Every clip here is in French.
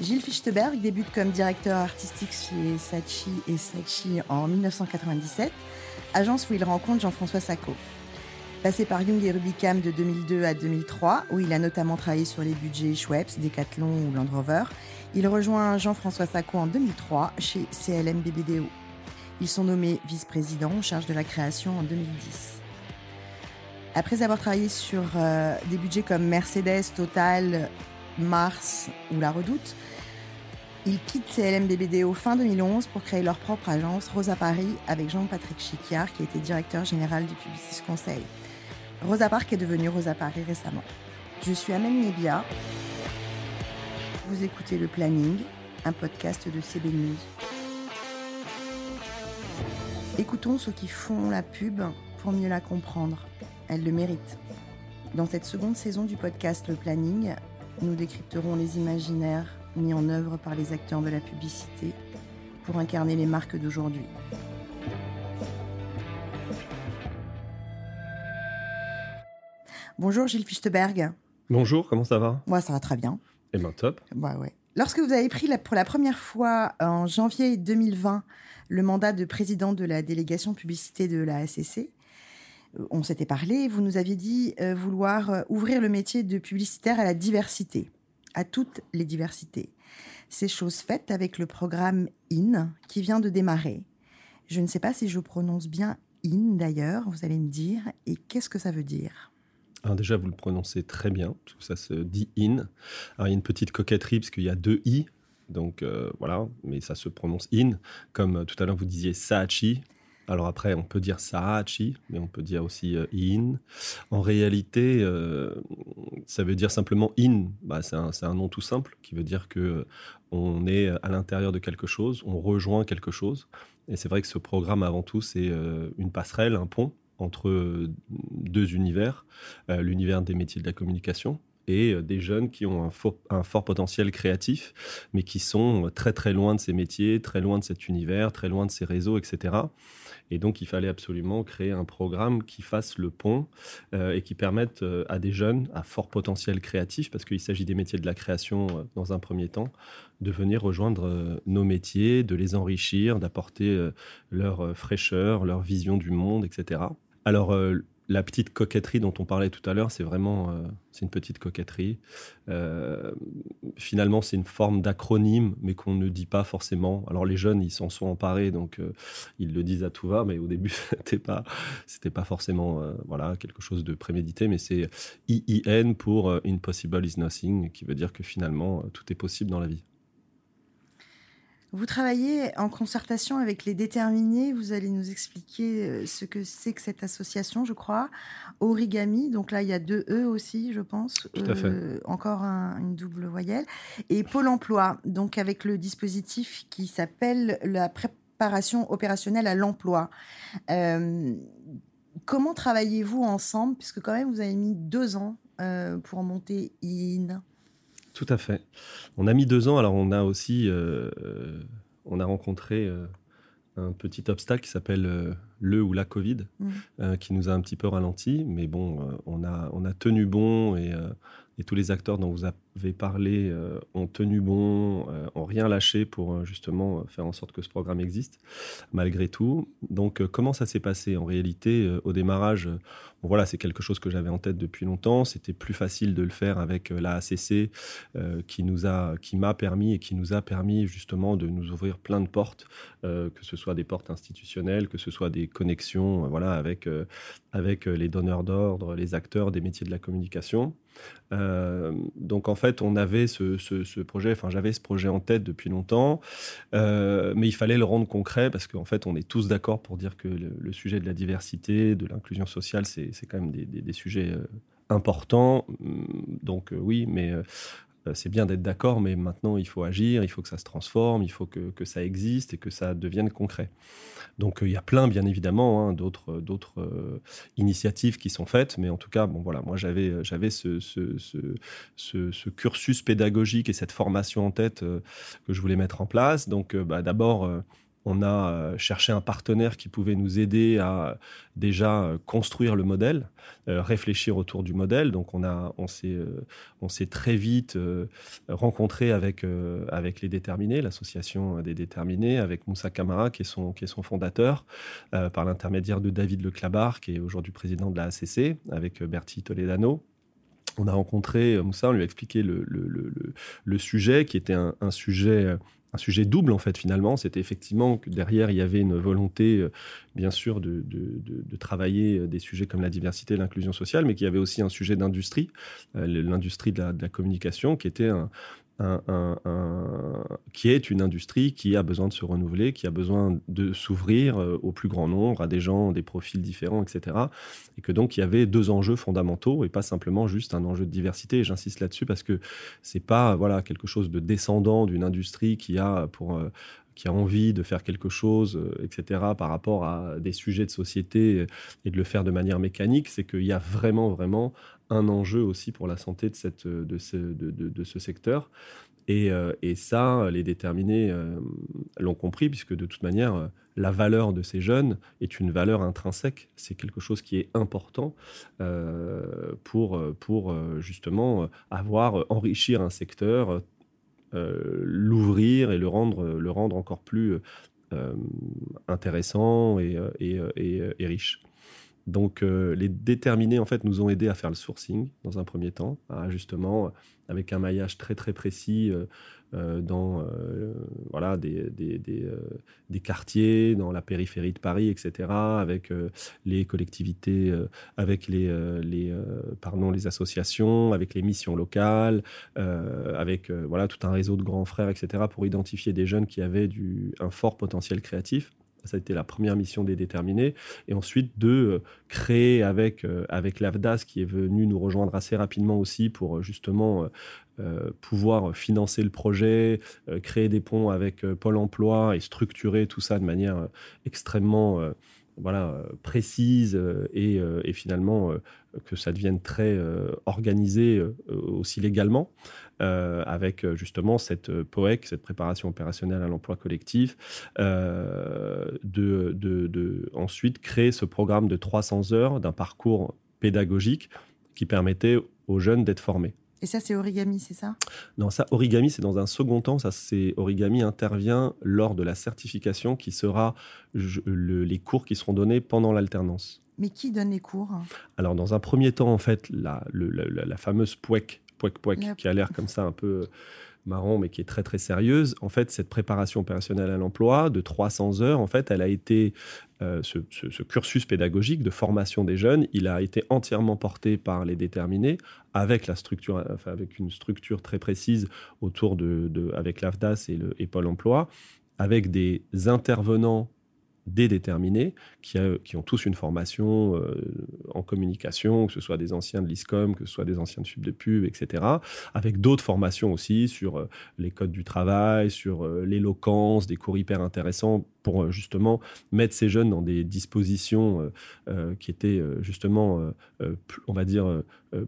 Gilles Fichtberg débute comme directeur artistique chez Sachi et Sachi en 1997, agence où il rencontre Jean-François Sacco. Passé par Young et Rubicam de 2002 à 2003, où il a notamment travaillé sur les budgets Schweppes, Decathlon ou Land Rover, il rejoint Jean-François Sacco en 2003 chez CLM BBDO. Ils sont nommés vice-présidents en charge de la création en 2010. Après avoir travaillé sur euh, des budgets comme Mercedes, Total, Mars ou La Redoute, ils quittent CLM BBDO fin 2011 pour créer leur propre agence Rosa Paris avec Jean-Patrick Chiquiard qui était directeur général du Publicis Conseil. Rosa Park est devenue Rosa Paris récemment. Je suis Amel Nebia. Vous écoutez Le Planning, un podcast de CB News. Écoutons ceux qui font la pub pour mieux la comprendre. Elle le mérite. Dans cette seconde saison du podcast Le Planning, nous décrypterons les imaginaires mis en œuvre par les acteurs de la publicité pour incarner les marques d'aujourd'hui. Bonjour Gilles Fichtberg. Bonjour, comment ça va? Moi, ça va très bien. Eh bien, top. Ouais, ouais. Lorsque vous avez pris pour la première fois en janvier 2020 le mandat de président de la délégation publicité de la SCC, euh, on s'était parlé, vous nous aviez dit euh, vouloir euh, ouvrir le métier de publicitaire à la diversité, à toutes les diversités. C'est chose faite avec le programme IN qui vient de démarrer. Je ne sais pas si je prononce bien IN d'ailleurs, vous allez me dire, et qu'est-ce que ça veut dire? Alors déjà, vous le prononcez très bien, que ça se dit in. Alors il y a une petite coquetterie, parce qu'il y a deux i, donc euh, voilà, mais ça se prononce in, comme euh, tout à l'heure vous disiez Saachi. Alors après, on peut dire Saachi, mais on peut dire aussi euh, in. En réalité, ça veut dire simplement in. Bah, c'est un, nom tout simple qui veut dire que on est à l'intérieur de quelque chose, on rejoint quelque chose. Et c'est vrai que ce programme, avant tout, c'est une passerelle, un pont entre deux univers, euh, l'univers des métiers de la communication et euh, des jeunes qui ont un fort, potentiel créatif, mais qui sont très très loin de ces métiers, très loin de cet univers, très loin de ces réseaux, etc. Et donc, il fallait absolument créer un programme qui fasse le pont euh, et qui permette à des jeunes à fort potentiel créatif, parce qu'il s'agit des métiers de la création dans un premier temps, de venir rejoindre nos métiers, de les enrichir, d'apporter leur fraîcheur, leur vision du monde, etc. Alors, euh, la petite coquetterie dont on parlait tout à l'heure, c'est vraiment euh, c'est une petite coquetterie. Euh, finalement, c'est une forme d'acronyme, mais qu'on ne dit pas forcément. Alors, les jeunes, ils s'en sont emparés, donc ils le disent à tout va, mais au début, c'était pas c'était pas forcément voilà quelque chose de prémédité, mais c'est IIN pour Impossible is Nothing, qui veut dire que finalement, tout est possible dans la vie. Vous travaillez en concertation avec les déterminés. Vous allez nous expliquer euh, ce que c'est que cette association, je crois. Origami, donc là, il y a deux E aussi, je pense. Tout à fait. Euh, encore une double voyelle. Et Pôle emploi, donc avec le dispositif qui s'appelle la préparation opérationnelle à l'emploi. Euh, comment travaillez-vous ensemble? Puisque quand même, vous avez mis deux ans pour monter IN. Tout à fait. On a mis deux ans. Alors, on a aussi, euh, euh, on a rencontré euh, un petit obstacle qui s'appelle le ou la Covid, mmh. qui nous a un petit peu ralenti. Mais bon, on a, on a tenu bon et, et tous les acteurs dont vous avez parlé ont tenu bon, ont rien lâché pour justement faire en sorte que ce programme existe, malgré tout. Donc, comment ça s'est passé En réalité, au démarrage, voilà, c'est quelque chose que j'avais en tête depuis longtemps. C'était plus facile de le faire avec euh, la ACC euh, qui nous a, qui m'a permis et qui nous a permis justement de nous ouvrir plein de portes, euh, que ce soit des portes institutionnelles, que ce soit des connexions, voilà, avec avec les donneurs d'ordre, les acteurs des métiers de la communication. donc en fait, on avait ce, projet, enfin j'avais ce projet en tête depuis longtemps, mais il fallait le rendre concret parce qu'en fait, on est tous d'accord pour dire que le sujet de la diversité, de l'inclusion sociale, c'est quand même des, sujets euh, importants. Hum, donc euh, oui, mais euh, c'est bien d'être d'accord, mais maintenant il faut agir, il faut que ça se transforme, il faut que, ça existe et que ça devienne concret. Donc il y a plein, bien évidemment, hein, d'autres, d'autres initiatives qui sont faites, mais en tout cas, bon voilà, moi j'avais, j'avais ce, ce, cursus pédagogique et cette formation en tête que je voulais mettre en place. Donc bah, d'abord on a euh, cherché un partenaire qui pouvait nous aider à déjà euh, construire le modèle, euh, réfléchir autour du modèle. Donc on, a, on, s'est, très vite rencontré avec, avec les déterminés, l'association des déterminés, avec Moussa Kamara, qui est son, qui fondateur, par l'intermédiaire de David Leclabar, qui est aujourd'hui président de la ACC, avec Bertie Toledano. On a rencontré Moussa, on lui a expliqué le, le, sujet, qui était un sujet un sujet double en fait finalement. C'était effectivement que derrière il y avait une volonté euh, bien sûr de, travailler euh, des sujets comme la diversité l'inclusion sociale, mais qu'il y avait aussi un sujet d'industrie, euh, l'industrie de, la communication qui était un, qui est une industrie qui a besoin de se renouveler, qui a besoin de s'ouvrir euh, au plus grand nombre, à des gens, des profils différents, etc. Et que donc il y avait deux enjeux fondamentaux et pas simplement juste un enjeu de diversité. J'insiste là-dessus parce que c'est pas voilà quelque chose de descendant d'une industrie qui a pour euh, qui a envie de faire quelque chose, euh, etc., par rapport à des sujets de société et de le faire de manière mécanique, c'est qu'il y a vraiment, vraiment un enjeu aussi pour la santé de, cette, de, ce, de, ce secteur. Et, euh, et, ça, les déterminés euh, l'ont compris, puisque de toute manière, la valeur de ces jeunes est une valeur intrinsèque. C'est quelque chose qui est important euh, pour, pour justement avoir, enrichir un secteur, l'ouvrir et le rendre, le rendre encore plus intéressant et, et, et riche. Donc, euh, les déterminés, en fait, nous ont aidés à faire le sourcing dans un premier temps, justement, avec un maillage très, très précis euh, euh, dans voilà, des, des, quartiers, dans la périphérie de Paris, etc., avec les collectivités, avec les, les, pardon, les associations, avec les missions locales, avec voilà, tout un réseau de grands frères, etc., pour identifier des jeunes qui avaient du, un fort potentiel créatif ça a été la première mission des déterminés. Et ensuite, de euh, créer avec, euh, avec l'AFDAS, qui est venu nous rejoindre assez rapidement aussi pour euh, justement pouvoir financer le projet, créer des ponts avec Pôle emploi et structurer tout ça de manière extrêmement voilà, précise et, et finalement que ça devienne très organisé aussi légalement. Euh, avec euh, justement cette euh, POEC, cette préparation opérationnelle à l'emploi collectif, de, de, ensuite créer ce programme de 300 heures d'un parcours pédagogique qui permettait aux jeunes d'être formés. Et ça, c'est origami, c'est ça? Non, ça, origami, c'est dans un second temps. Ça, c'est origami intervient lors de la certification qui sera les cours qui seront donnés pendant l'alternance. Mais qui donne les cours? Alors, dans un premier temps, en fait, la, la, la fameuse POEC qui a l'air comme ça un peu marrant, mais qui est très très sérieuse. En fait, cette préparation opérationnelle à l'emploi de 300 heures, en fait, elle a été euh, ce, cursus pédagogique de formation des jeunes, il a été entièrement porté par les déterminés, avec la structure, enfin, avec une structure très précise autour de, avec l'AFDAS et, le, et Pôle Emploi, avec des intervenants déterminés, qui, qui, ont tous une formation euh, en communication, que ce soit des anciens de l'ISCOM, que ce soit des anciens de Sub de Pub, etc., avec d'autres formations aussi sur euh, les codes du travail, sur euh, l'éloquence, des cours hyper intéressants pour justement mettre ces jeunes dans des dispositions qui étaient justement, on va dire,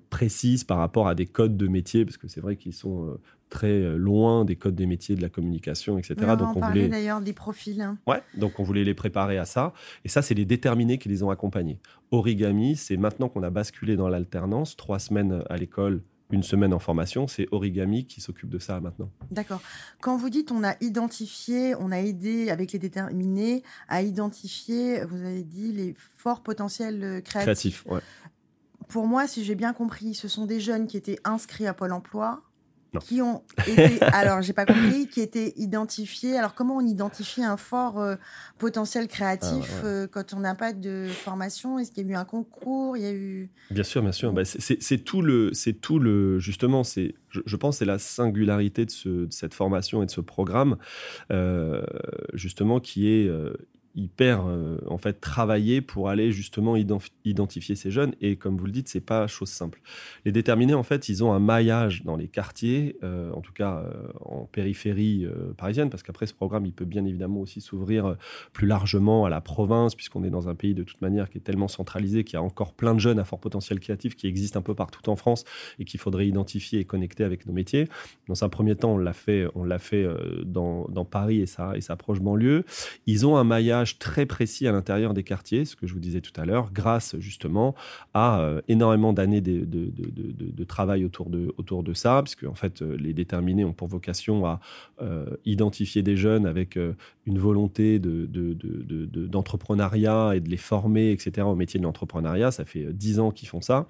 précises par rapport à des codes de métier, parce que c'est vrai qu'ils sont très euh, loin des codes des métiers, de la communication, etc. donc on voulait d'ailleurs des profils. Hein. Ouais, donc on voulait les préparer à ça. Et ça, c'est les déterminés qui les ont accompagnés. Origami, c'est maintenant qu'on a basculé dans l'alternance, trois semaines à l'école, une semaine en formation, c'est Origami qui s'occupe de ça maintenant. D'accord. Quand vous dites on a identifié, on a aidé avec les déterminés à identifier, vous avez dit les forts potentiels euh, créatifs. Ouais. Pour moi, si j'ai bien compris, ce sont des jeunes qui étaient inscrits à Pôle Emploi, qui ont été, alors j'ai pas compris, qui étaient identifiés. Alors comment on identifie un fort euh, potentiel créatif ah, euh, quand on n'a pas de formation? Est-ce qu'il y a eu un concours? Il y a eu Bien sûr, bien sûr. Bah, c'est tout le, c'est tout le, justement, c'est, je, pense, c'est la singularité de, ce, de, cette formation et de ce programme, euh, justement, qui est hyper euh, en fait travaillé pour aller justement identifier ces jeunes. Et comme vous le dites c'est pas chose simple. Les déterminés en fait ils ont un maillage dans les quartiers euh, en tout cas euh, en périphérie parisienne parce qu'après ce programme il peut bien évidemment aussi s'ouvrir plus largement à la province puisqu'on est dans un pays de toute manière qui est tellement centralisé qu'il y a encore plein de jeunes à fort potentiel créatif qui existent un peu partout en France et qu'il faudrait identifier et connecter avec nos métiers. Dans un premier temps on l'a fait on l'a fait dans, dans, Paris et sa et proche banlieue. Ils ont un maillage très précis à l'intérieur des quartiers, ce que je vous disais tout à l'heure, grâce justement à euh, énormément d'années de, travail autour de, autour de ça, puisque en fait, euh, les déterminés ont pour vocation à euh, identifier des jeunes avec une volonté d'entrepreneuriat et de les former, etc., au métier de l'entrepreneuriat. Ça fait dix ans qu'ils font ça.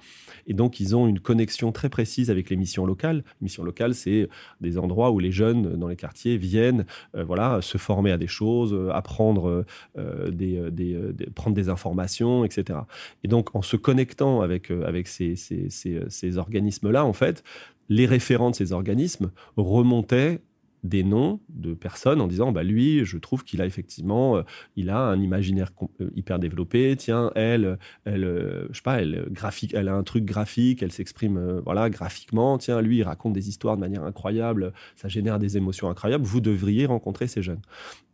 Et donc, ils ont une connexion très précise avec les missions locales. Missions locales, c'est des endroits où les jeunes dans les quartiers viennent voilà, se former à des choses, apprendre euh, euh, des, prendre des informations, etc. Et donc, en se connectant avec, euh, avec ces, ces, ces, organismes-là, en fait, les référents de ces organismes remontaient des noms de personnes en disant bah lui je trouve qu'il a effectivement il a un imaginaire hyper développé tiens elle elle je sais pas elle graphique elle a un truc graphique elle s'exprime voilà graphiquement tiens lui il raconte des histoires de manière incroyable ça génère des émotions incroyables vous devriez rencontrer ces jeunes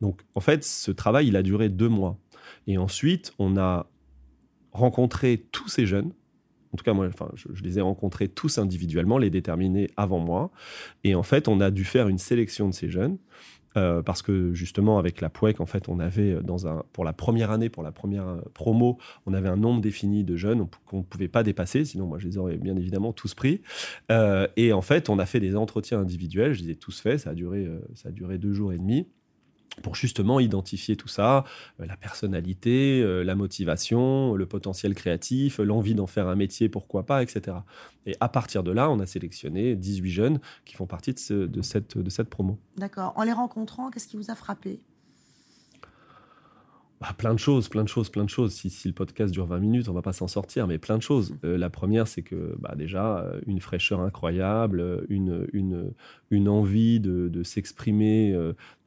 donc, en fait, ce travail, il a duré deux mois. Et ensuite, on a rencontré tous ces jeunes. En tout cas, moi, enfin, je, les ai rencontrés tous individuellement, les déterminés avant moi. Et en fait, on a dû faire une sélection de ces jeunes. Euh, parce que justement avec la POEC, en fait, on avait dans un, pour la première année, pour la première promo, on avait un nombre défini de jeunes qu'on ne pouvait pas dépasser, sinon moi je les aurais bien évidemment tous pris. Euh, et en fait, on a fait des entretiens individuels, je les ai tous faits, ça euh, ça a duré deux jours et demi pour justement identifier tout ça, euh, la personnalité, euh, la motivation, le potentiel créatif, l'envie d'en faire un métier, pourquoi pas, etc. Et à partir de là, on a sélectionné 18 jeunes qui font partie de, cette, de cette promo. D'accord. En les rencontrant, qu'est-ce qui vous a frappé? Bah, plein de choses, plein de choses, plein de choses. Si, le podcast dure 20 minutes, on va pas s'en sortir, mais plein de choses. Mmh. Euh, la première, c'est que bah, déjà, une fraîcheur incroyable, une, une, une envie de, de s'exprimer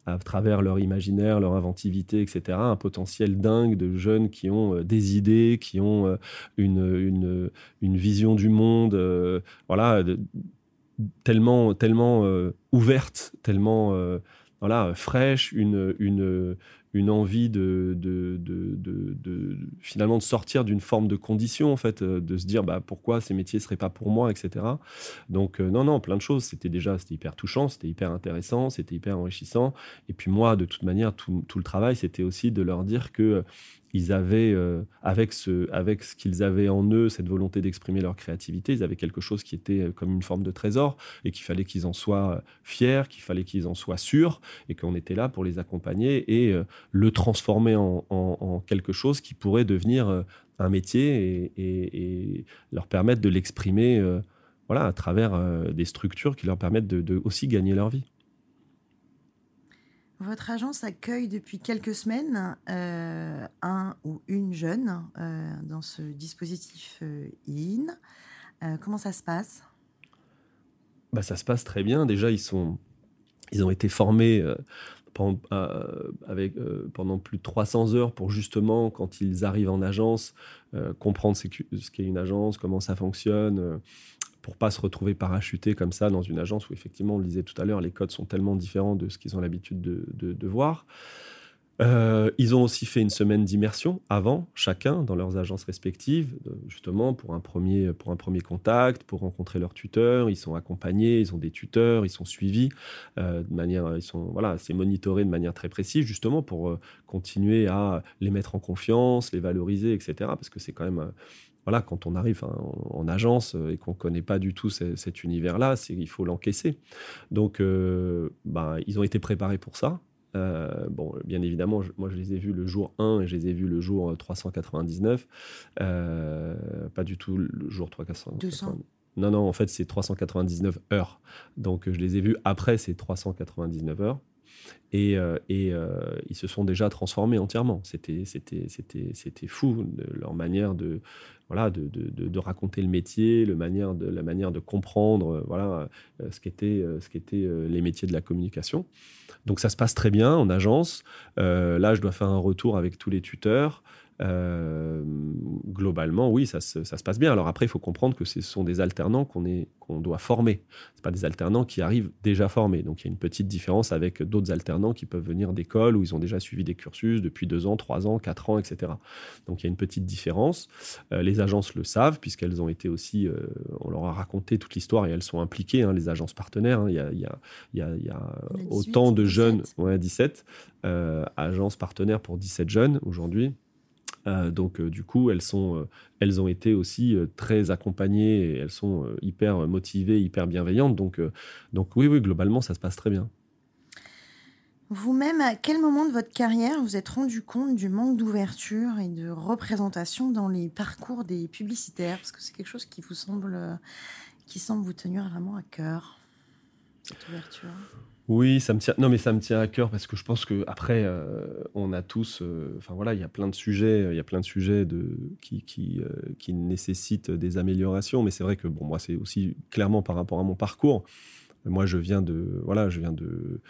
à travers leur imaginaire, leur inventivité, etc., un potentiel dingue de jeunes qui ont euh, des idées, qui ont euh, une, une, vision du monde, euh, voilà, tellement, tellement ouverte, tellement voilà, fraîche, une, une, une envie de, de, de, finalement de sortir d'une forme de condition en fait euh, de se dire bah pourquoi ces métiers seraient pas pour moi etc donc euh, non non plein de choses. C'était déjà c'était hyper touchant c'était hyper intéressant c'était hyper enrichissant. Et puis moi de toute manière tout, tout le travail c'était aussi de leur dire que ils avaient, euh, avec ce, avec ce qu'ils avaient en eux, cette volonté d'exprimer leur créativité, ils avaient quelque chose qui était euh, comme une forme de trésor et qu'il fallait qu'ils en soient euh, fiers, qu'il fallait qu'ils en soient sûrs et qu'on était là pour les accompagner et le transformer en, quelque chose qui pourrait devenir un métier et, leur permettre de l'exprimer voilà, à travers des structures qui leur permettent de aussi gagner leur vie. Votre agence accueille depuis quelques semaines euh, un ou une jeune euh, dans ce dispositif euh, IN. comment ça se passe? Bah, Ça se passe très bien. Déjà, ils, sont, ils ont été formés avec, pendant plus de 300 heures pour justement, quand ils arrivent en agence, comprendre ce qu'est une agence, comment ça fonctionne pour pas se retrouver parachuté comme ça dans une agence où effectivement, on le disait tout à l'heure, les codes sont tellement différents de ce qu'ils ont l'habitude de, voir. Euh, ils ont aussi fait une semaine d'immersion avant, chacun, dans leurs agences respectives, justement pour un, premier, pour un premier contact, pour rencontrer leurs tuteurs. Ils sont accompagnés, ils ont des tuteurs, ils sont suivis euh, de manière, ils sont, voilà, c'est monitoré de manière très précise, justement pour euh, continuer à les mettre en confiance, les valoriser, etc. Parce que c'est quand même voilà, quand on arrive en, agence euh, et qu'on ne connaît pas du tout cet univers-là, il faut l'encaisser. Donc, euh, ben, ils ont été préparés pour ça. Euh, bon, bien évidemment, moi je les ai vus le jour 1 et je les ai vus le jour 399. pas du tout le jour 399. 200. Non, non, en fait, c'est 399 heures. Donc, je les ai vus après ces 399 heures. Et, et ils se sont déjà transformés entièrement. C'était fou leur manière de, voilà, de, raconter le métier, le manière de, la manière de comprendre voilà, ce qu'étaient ce qu'étaient les métiers de la communication. Donc ça se passe très bien en agence. là, je dois faire un retour avec tous les tuteurs. Euh, globalement, oui, ça se, ça se, passe bien. Alors après, il faut comprendre que ce sont des alternants qu'on qu'on doit former. Ce pas des alternants qui arrivent déjà formés. Donc il y a une petite différence avec d'autres alternants qui peuvent venir d'écoles où ils ont déjà suivi des cursus depuis deux ans, trois ans, quatre ans, etc. Donc il y a une petite différence. Euh, les agences le savent puisqu'elles ont été aussi, euh, on leur a raconté toute l'histoire et elles sont impliquées, hein, les agences partenaires. Hein. Il, y a, y y y autant de jeunes, ouais, 17 agences partenaires pour 17 jeunes aujourd'hui. Euh, donc, euh, du coup, elles, sont, euh, elles ont été aussi très accompagnées et elles sont hyper motivées, hyper bienveillantes. Donc, donc, oui, oui, globalement, ça se passe très bien. Vous-même, à quel moment de votre carrière vous êtes rendu compte du manque d'ouverture et de représentation dans les parcours des publicitaires? Parce que c'est quelque chose qui vous semble, qui semble vous tenir vraiment à cœur, cette ouverture. Oui, ça me tient. Non, mais ça me tient à cœur parce que je pense que après, euh, on a tous. Euh, enfin voilà, il y a plein de sujets. Il y a plein de sujets qui qui, euh, nécessitent des améliorations. Mais c'est vrai que bon, moi, c'est aussi clairement par rapport à mon parcours. Moi, je viens de voilà, je viens de euh,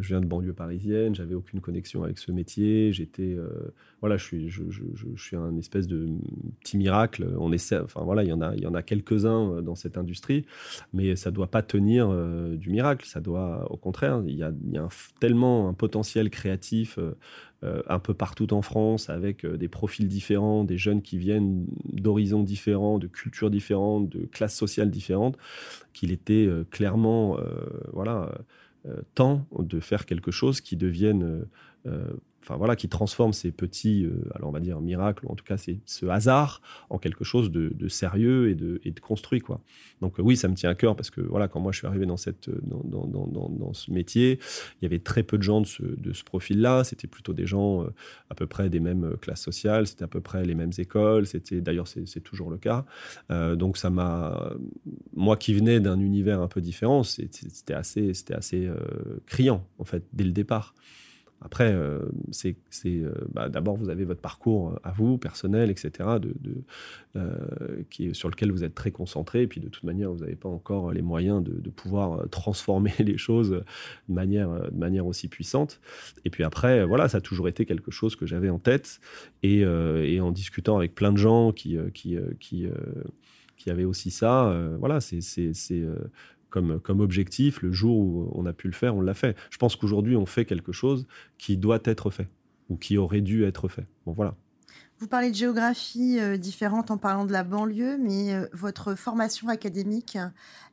je viens de banlieue parisienne, j'avais aucune connexion avec ce métier. J'étais, euh, voilà, je suis, un espèce de petit miracle. On essaie, enfin voilà, il y en a, il y en a quelques-uns euh, dans cette industrie, mais ça doit pas tenir du miracle. Ça doit, au contraire, il y a, tellement un potentiel créatif. un peu partout en France, avec des profils différents, des jeunes qui viennent d'horizons différents, de cultures différentes, de classes sociales différentes, qu'il était clairement, voilà, euh, temps de faire quelque chose qui devienne euh, euh, enfin voilà, qui transforme ces petits, alors on va dire miracles, ou en tout cas c'est ce hasard, en quelque chose de, sérieux et de, construit quoi. Donc oui, ça me tient à cœur parce que voilà, quand moi je suis arrivé dans cette, dans, dans, dans, dans ce métier, il y avait très peu de gens de ce, de ce profil-là. C'était plutôt des gens à peu près des mêmes classes sociales, c'était à peu près les mêmes écoles. C'était d'ailleurs c'est toujours le cas. donc ça m'a, moi qui venais d'un univers un peu différent, c'était assez, c'était assez criant en fait dès le départ. Après, euh, c'est euh, bah, d'abord vous avez votre parcours à vous, personnel, etc., euh, sur lequel vous êtes très concentré. Et puis de toute manière, vous n'avez pas encore les moyens de, pouvoir transformer les choses de manière, aussi puissante. Et puis après, voilà, ça a toujours été quelque chose que j'avais en tête. Et, en discutant avec plein de gens qui, qui, aussi ça, voilà, c'est comme, comme objectif. Le jour où on a pu le faire, on l'a fait. Je pense qu'aujourd'hui, on fait quelque chose qui doit être fait ou qui aurait dû être fait. Bon, voilà. Vous parlez de géographie euh, différente en parlant de la banlieue, mais euh, votre formation académique,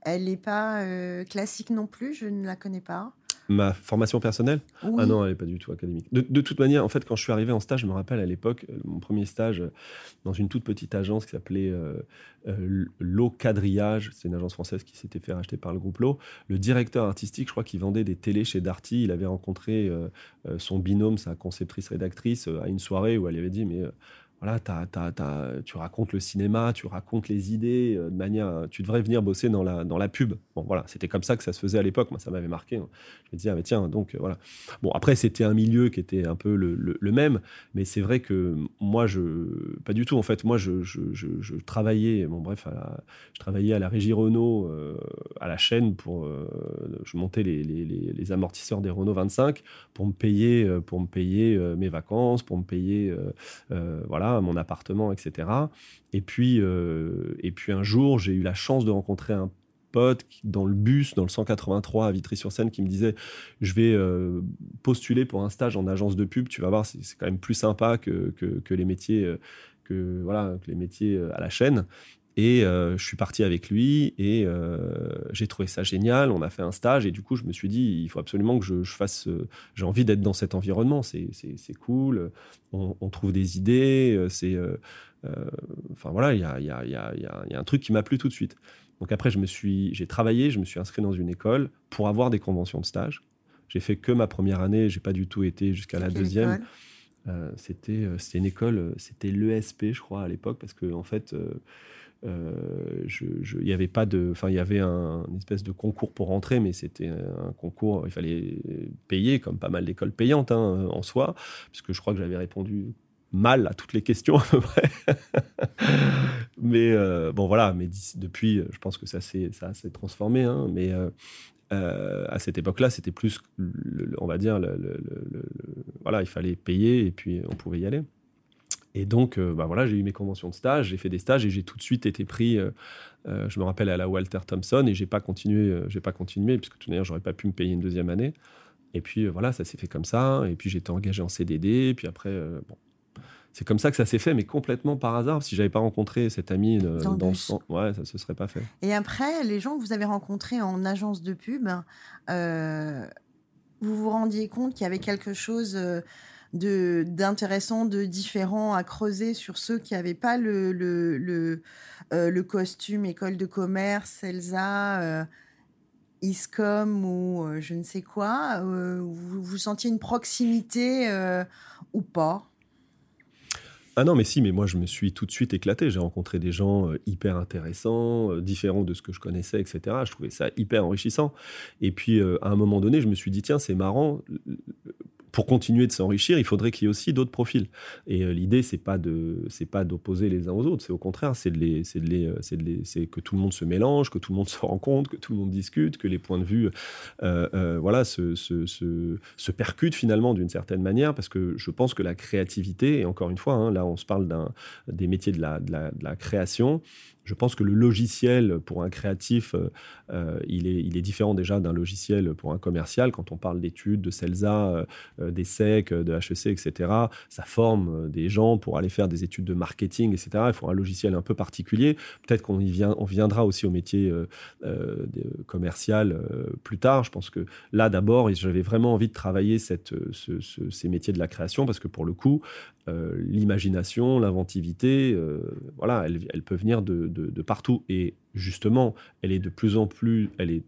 elle n'est pas euh, classique non plus, je ne la connais pas. Ma formation personnelle Ah non, elle n'est pas du tout académique. De, toute manière, en fait, quand je suis arrivé en stage, je me rappelle à l'époque, euh, mon premier stage euh, dans une toute petite agence qui s'appelait euh, euh L'Eau Quadrillage. C'est une agence française qui s'était fait racheter par le groupe L'Eau. Le directeur artistique, je crois qu'il vendait des télés chez Darty. Il avait rencontré son binôme, sa conceptrice-rédactrice, à une soirée où elle avait dit Mais voilà, tu racontes le cinéma, tu racontes les idées euh, de manière. Tu devrais venir bosser dans la, dans la pub. Bon, voilà, c'était comme ça que ça se faisait à l'époque. Moi, ça m'avait marqué. Je me disais, ah, mais tiens, donc euh, voilà. Bon, après, c'était un milieu qui était un peu le, le, même, mais c'est vrai que moi, je. Pas du tout, en fait. Moi, je, je, travaillais, bon, bref, je travaillais à la régie Renault, euh, à la chaîne, pour. je montais les, les, les, amortisseurs des Renault 25 pour me payer, pour me payer mes vacances, pour me payer. voilà mon appartement, etc. Et puis, euh, et puis un jour, j'ai eu la chance de rencontrer un pote dans le bus, dans le 183 à Vitry-sur-Seine, qui me disait Je vais euh, postuler pour un stage en agence de pub. Tu vas voir, c'est quand même plus sympa que, que, les métiers. Euh, que, voilà, que les métiers à la chaîne. Et je suis parti avec lui et j'ai trouvé ça génial. On a fait un stage et du coup, je me suis dit, il faut absolument que je, je fasse. j'ai envie d'être dans cet environnement. C'est cool on, trouve des idées. Euh, c'est, euh, euh, enfin voilà, il y a, y, a, y, a, y a, un truc qui m'a plu tout de suite. Donc après, je me suis, j'ai travaillé, je me suis inscrit dans une école pour avoir des conventions de stage. J'ai fait que ma première année, j'ai pas du tout été jusqu'à la deuxième. c'était, c'était une école, c'était l'ESP, je crois, à l'époque, parce que en fait, il y avait pas de, enfin, il y avait un une espèce de concours pour rentrer, mais c'était un concours, il fallait payer, comme pas mal d'écoles payantes hein, en soi, puisque je crois que j'avais répondu mal à toutes les questions à peu près. mais bon voilà, mais depuis, je pense que ça s'est ça s'est transformé. Hein, mais euh, à cette époque-là, c'était plus, on va dire, voilà, il fallait payer et puis on pouvait y aller. Et donc, euh, bah voilà, j'ai eu mes conventions de stage, j'ai fait des stages et j'ai tout de suite été pris. Euh, je me rappelle à la Walter Thompson et j'ai pas continué, j'ai pas continué puisque tout d'ailleurs j'aurais pas pu me payer une deuxième année. Et puis voilà, ça s'est fait comme ça. Et puis j'étais engagé en CDD. Et puis après, bon, c'est comme ça que ça s'est fait, mais complètement par hasard. Si j'avais pas rencontré cette amie euh, dans, dans le ouais, ça se serait pas fait. Et après, les gens que vous avez rencontrés en agence de pub, euh, vous vous rendiez compte qu'il y avait quelque chose euh, de d'intéressant, de différent à creuser sur ceux qui n'avaient pas le le, le, le, costume école de commerce, Elsa. ISCOM ou je ne sais quoi, vous, vous sentiez une proximité ou pas? Ah non, mais si, mais moi je me suis tout de suite éclaté. J'ai rencontré des gens euh, hyper intéressants, euh, différents de ce que je connaissais, etc. Je trouvais ça hyper enrichissant. Et puis euh, à un moment donné, je me suis dit, tiens, c'est marrant, pour continuer de s'enrichir, il faudrait qu'il y ait aussi d'autres profils. Et l'idée, c'est pas de, c'est pas d'opposer les uns aux autres. C'est au contraire, c'est de que tout le monde se mélange, que tout le monde se rencontre, que tout le monde discute, que les points de vue, voilà, se, se, se, se, percutent finalement d'une certaine manière, parce que je pense que la créativité, et encore une fois, hein, là, on se parle des métiers de la création, je pense que le logiciel pour un créatif, euh, euh, il, est, différent déjà d'un logiciel pour un commercial. Quand on parle d'études, de CELSA, euh, des SEC, de HEC, etc., ça forme des gens pour aller faire des études de marketing, etc. Il faut un logiciel un peu particulier. Peut-être qu'on y vient, on viendra aussi au métier commercial plus tard. Je pense que là, d'abord, j'avais vraiment envie de travailler ces métiers de la création parce que pour le coup, l'imagination, l'inventivité, voilà, elle, elle, peut venir de, partout. Et justement, elle est de plus en plus, elle est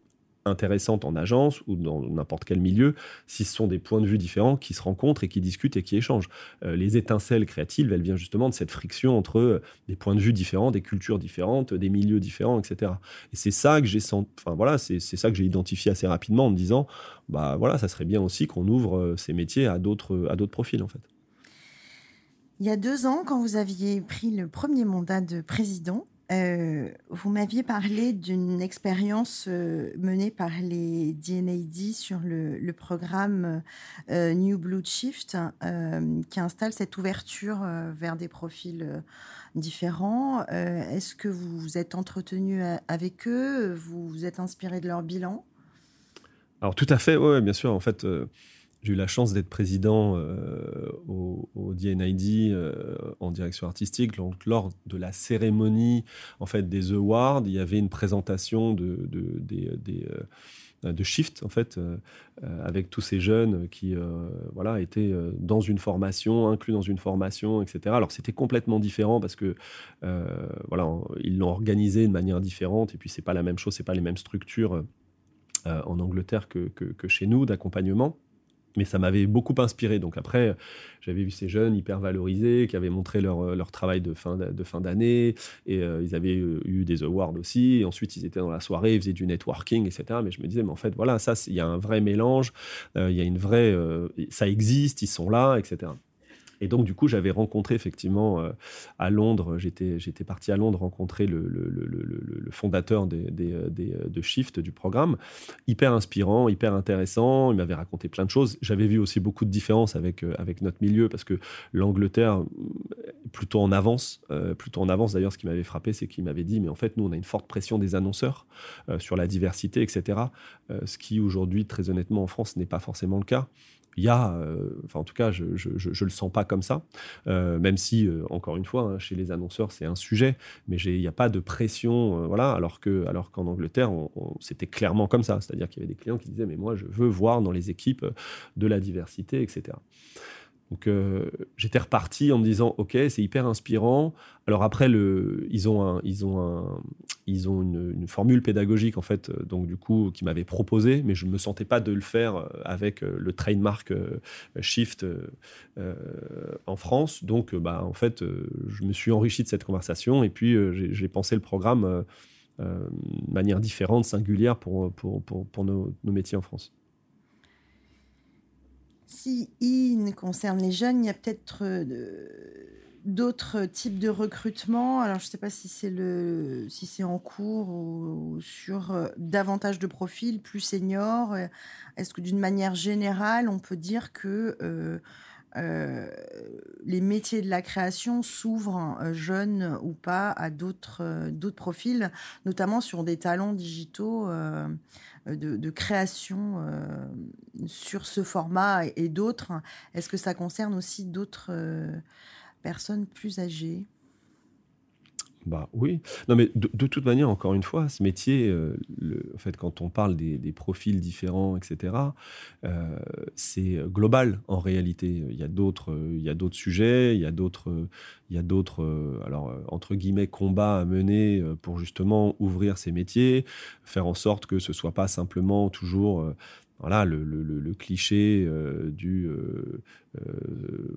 intéressante en agence ou dans n'importe quel milieu si ce sont des points de vue différents qui se rencontrent et qui discutent et qui échangent. Euh, les étincelles créatives, elles viennent justement de cette friction entre euh, des points de vue différents, des cultures différentes, des milieux différents, etc. Et c'est ça que j'ai enfin voilà, c'est ça que j'ai identifié assez rapidement en me disant, bah voilà, ça serait bien aussi qu'on ouvre euh, ces métiers à d'autres à d'autres profils en fait. Il y a deux ans, quand vous aviez pris le premier mandat de président, euh, vous m'aviez parlé d'une expérience euh, menée par les DNAD sur le, programme euh, New Blue Shift qui installe cette ouverture vers des profils différents. Est-ce que vous vous êtes entretenu avec eux? Vous vous êtes inspiré de leur bilan? Alors tout à fait, oui, bien sûr. En fait, j'ai eu la chance d'être président euh, au, DNID euh, en direction artistique. Lors de la cérémonie en fait, des awards, il y avait une présentation de, de, euh, de Shift, en fait, avec tous ces jeunes qui voilà, étaient dans une formation, inclus dans une formation, etc. Alors, c'était complètement différent parce que voilà, ils l'ont organisé de manière différente et puis, c'est pas la même chose, c'est pas les mêmes structures en Angleterre que, que chez nous d'accompagnement mais ça m'avait beaucoup inspiré. Donc après, j'avais vu ces jeunes hyper valorisés qui avaient montré leur, euh, leur travail de fin de fin d'année et euh, ils avaient euh, eu des awards aussi. Ensuite, ils étaient dans la soirée, ils faisaient du networking, etc. Mais je me disais, mais en fait, voilà, ça, il y a un vrai mélange, il y a une vraie, ça existe, ils sont là, etc. Et donc, du coup, j'avais rencontré effectivement euh, à Londres, j'étais, j'étais parti à Londres rencontrer le, fondateur euh, euh, de Shift, du programme. Hyper inspirant, hyper intéressant. Il m'avait raconté plein de choses. J'avais vu aussi beaucoup de différences avec, avec notre milieu parce que l'Angleterre, plutôt en avance, plutôt en avance. D'ailleurs, ce qui m'avait frappé, c'est qu'il m'avait dit, mais en fait, nous, on a une forte pression des annonceurs sur la diversité, etc. ce qui, aujourd'hui, très honnêtement, en France, n'est pas forcément le cas il y a, euh, enfin en tout cas, je, je, le sens pas comme ça, euh, même si, euh, encore une fois, hein, chez les annonceurs, c'est un sujet, mais il n'y a pas de pression, voilà, alors que, alors qu'en Angleterre, c'était clairement comme ça, c'est-à-dire qu'il y avait des clients qui disaient, mais moi, je veux voir dans les équipes de la diversité, etc. Donc euh, j'étais reparti en me disant ok c'est hyper inspirant. Alors après le, ils ont un, ils ont un, ils ont une, formule pédagogique en fait euh, donc du coup qui m'avait proposé mais je ne me sentais pas de le faire euh, avec le trademark Shift en France. Donc bah en fait je me suis enrichi de cette conversation et puis j'ai pensé le programme de manière différente, singulière pour, pour, pour, pour nos métiers en France. Si IN concerne les jeunes, il y a peut-être euh, d'autres types de recrutement. Alors, je ne sais pas si c'est si en cours ou, sur euh, davantage de profils plus seniors. Est-ce que d'une manière générale, on peut dire que euh, les métiers de la création s'ouvrent, jeunes ou pas, à d'autres d'autres profils, notamment sur des talents digitaux euh, de, création euh, sur ce format et, d'autres. Est-ce que ça concerne aussi d'autres euh, personnes plus âgées? Bah oui. Non, mais de, toute manière, encore une fois, ce métier, le, en fait, quand on parle des, profils différents, etc., c'est global en réalité. Il y a d'autres, il y a d'autres sujets, il y a d'autres, il y a d'autres, euh, alors euh, entre guillemets, combats à mener euh, pour justement ouvrir ces métiers, faire en sorte que ce soit pas simplement toujours voilà, le, cliché du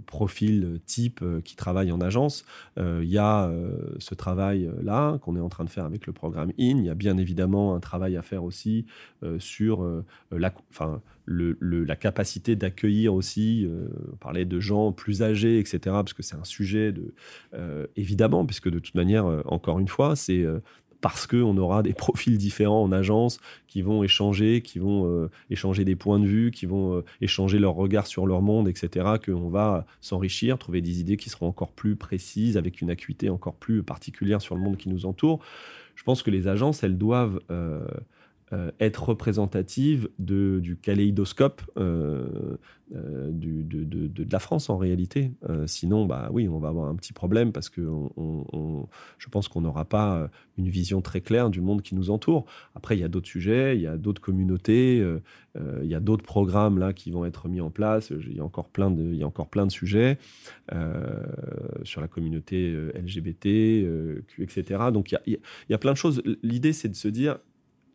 profil type qui travaille en agence. Il y a ce travail-là qu'on est en train de faire avec le programme IN. Il y a bien évidemment un travail à faire aussi sur la, enfin, la capacité d'accueillir aussi, parler de gens plus âgés, etc., parce que c'est un sujet de, évidemment, puisque de toute manière, encore une fois, c'est parce qu'on aura des profils différents en agence qui vont échanger, qui vont euh, échanger des points de vue, qui vont euh, échanger leur regard sur leur monde, etc., qu'on va s'enrichir, trouver des idées qui seront encore plus précises, avec une acuité encore plus particulière sur le monde qui nous entoure. Je pense que les agences, elles doivent... Euh, être représentative de, du kaléidoscope euh, euh, du, de, de, de, la France en réalité. sinon, bah oui, on va avoir un petit problème parce que on, je pense qu'on n'aura pas une vision très claire du monde qui nous entoure. Après, il y a d'autres sujets, il y a d'autres communautés, il y a d'autres programmes là qui vont être mis en place. Il y a encore plein de, il y a encore plein de sujets sur la communauté LGBT, etc. Donc il y, a, il y a plein de choses. L'idée, c'est de se dire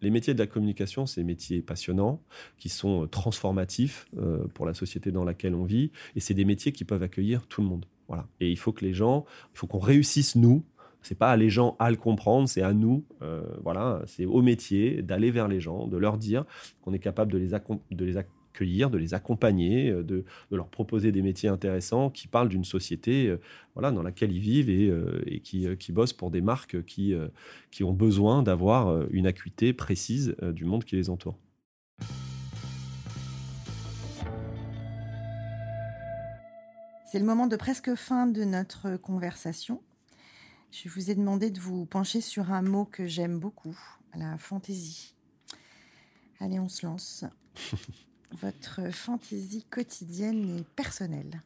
les métiers de la communication, c'est des métiers passionnants, qui sont euh, transformatifs euh, pour la société dans laquelle on vit, et c'est des métiers qui peuvent accueillir tout le monde. Voilà. Et il faut que les gens, il faut qu'on réussisse nous. C'est pas à les gens à le comprendre, c'est à nous. Euh, voilà, c'est au métier d'aller vers les gens, de leur dire qu'on est capable de les, de les, de les accompagner, euh, de, leur proposer des métiers intéressants qui parlent d'une société euh, voilà, dans laquelle ils vivent et, euh, qui, qui, bossent pour des marques qui, qui ont besoin d'avoir une acuité précise du monde qui les entoure. C'est le moment de presque fin de notre conversation. Je vous ai demandé de vous pencher sur un mot que j'aime beaucoup, la fantaisie. Allez, on se lance. votre fantaisie quotidienne et personnelle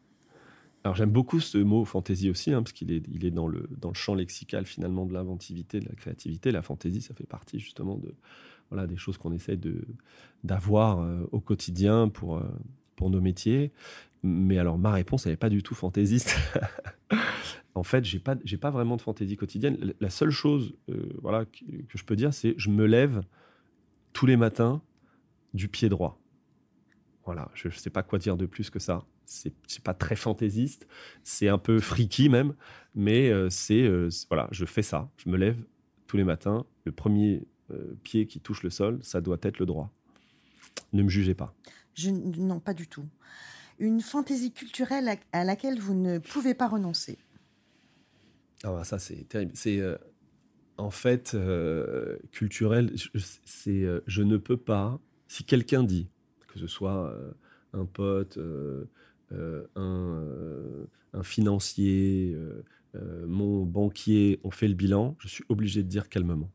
alors j'aime beaucoup ce mot fantaisie aussi, hein, parce qu'il est, il est dans, le, dans le champ lexical finalement de l'inventivité, de la créativité. La fantaisie, ça fait partie justement de, voilà, des choses qu'on essaie de, d'avoir euh, au quotidien pour, euh, pour nos métiers. Mais alors ma réponse, elle n'est pas du tout fantaisiste. en fait, j'ai pas, j'ai pas vraiment de fantaisie quotidienne. La seule chose euh, voilà, que, que je peux dire, c'est je me lève tous les matins du pied droit. Voilà, je ne sais pas quoi dire de plus que ça. C'est pas très fantaisiste, c'est un peu freaky même, mais euh, c'est euh, voilà, je fais ça. Je me lève tous les matins, le premier euh, pied qui touche le sol, ça doit être le droit. Ne me jugez pas. Je, non, pas du tout. Une fantaisie culturelle à, laquelle vous ne pouvez pas renoncer. Ah bah ça c'est terrible. C'est en fait culturel. C'est je ne peux pas. Si quelqu'un dit que ce soit euh, un pote, euh, euh, un, financier, mon banquier, on fait le bilan, je suis obligé de dire calmement.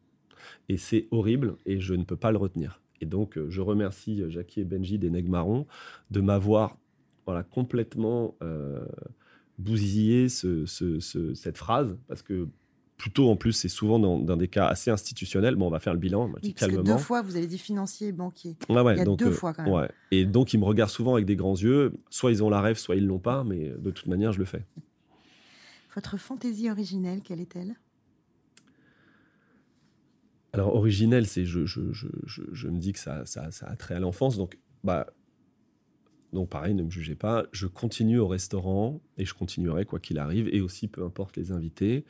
Et c'est horrible et je ne peux pas le retenir. Et donc, je remercie Jackie et Benji des Nègres Marrons de m'avoir voilà, complètement bousillé ce, cette phrase, parce que plutôt en plus, c'est souvent dans, dans, des cas assez institutionnels. Bon, on va faire le bilan. Oui, parce calmement. Que deux fois, vous avez dit financier et banquier. Ouais, ouais, Il y a donc, deux euh, fois quand même. Ouais. Et donc, ils me regardent souvent avec des grands yeux. Soit ils ont la rêve, soit ils l'ont pas. Mais de toute manière, je le fais. Votre fantaisie originelle, quelle est-elle? Alors, originelle, c'est je, je, je, je, me dis que ça, ça, ça a trait à l'enfance. Donc, bah, donc pareil, ne me jugez pas. Je continue au restaurant et je continuerai quoi qu'il arrive, et aussi peu importe les invités,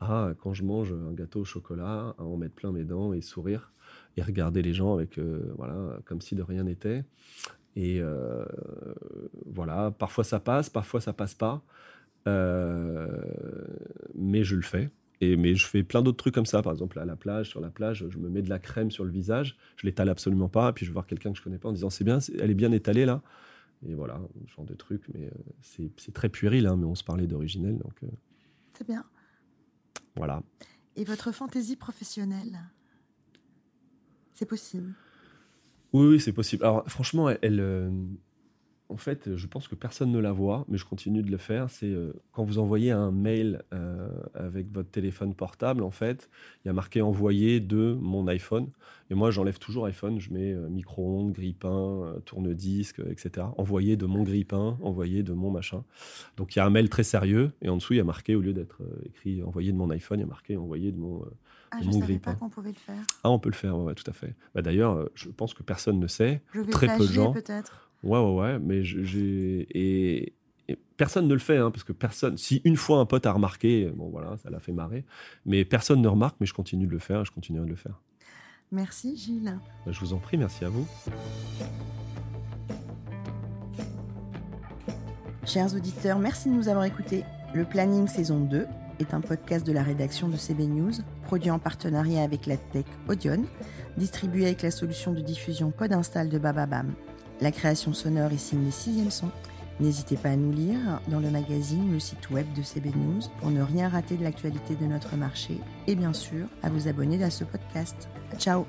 à quand je mange un gâteau au chocolat, à en mettre plein mes dents et sourire et regarder les gens avec euh, voilà comme si de rien n'était. Et euh, voilà, parfois ça passe, parfois ça passe pas, euh, mais je le fais. Et, mais je fais plein d'autres trucs comme ça. Par exemple, à la plage, sur la plage, je me mets de la crème sur le visage. Je l'étale absolument pas. Puis je vais voir quelqu'un que je connais pas en disant c'est bien, elle est bien étalée là. Et voilà, ce genre de truc. Mais c'est très puéril, hein, mais on se parlait d'originel. donc. C'est bien. Voilà. Et votre fantaisie professionnelle? C'est possible? Oui, oui, c'est possible. Alors, franchement, elle, elle euh, en fait, je pense que personne ne la voit, mais je continue de le faire. C'est euh, quand vous envoyez un mail euh, avec votre téléphone portable, en fait, il y a marqué envoyer de mon iPhone. Et moi, j'enlève toujours iPhone. Je mets euh, micro-ondes, grille-pain, tourne-disque, etc. Envoyer de mon grille-pain, envoyer de mon machin. Donc, il y a un mail très sérieux. Et en dessous, il y a marqué, au lieu d'être écrit envoyer de mon iPhone, il y a marqué envoyer de mon. Ah, je ne savais pas qu'on pouvait le faire. Ah, on peut le faire, ouais, tout à fait. Bah, D'ailleurs, je pense que personne ne sait. Je vais très peu de gens. peut-être. Ouais, ouais, ouais. Mais j'ai. Et, personne ne le fait, hein, parce que personne. Si une fois un pote a remarqué, bon voilà, ça l'a fait marrer. Mais personne ne remarque, mais je continue de le faire, je continuerai de le faire. Merci Gilles. Bah, je vous en prie, merci à vous. Chers auditeurs, merci de nous avoir écoutés. Le Planning saison 2 est un podcast de la rédaction de CB News, produit en partenariat avec la tech Audion, distribué avec la solution de diffusion Podinstall de Bababam. La création sonore est signée Sixième Son. N'hésitez pas à nous lire dans le magazine ou le site web de CB News pour ne rien rater de l'actualité de notre marché et bien sûr à vous abonner à ce podcast. Ciao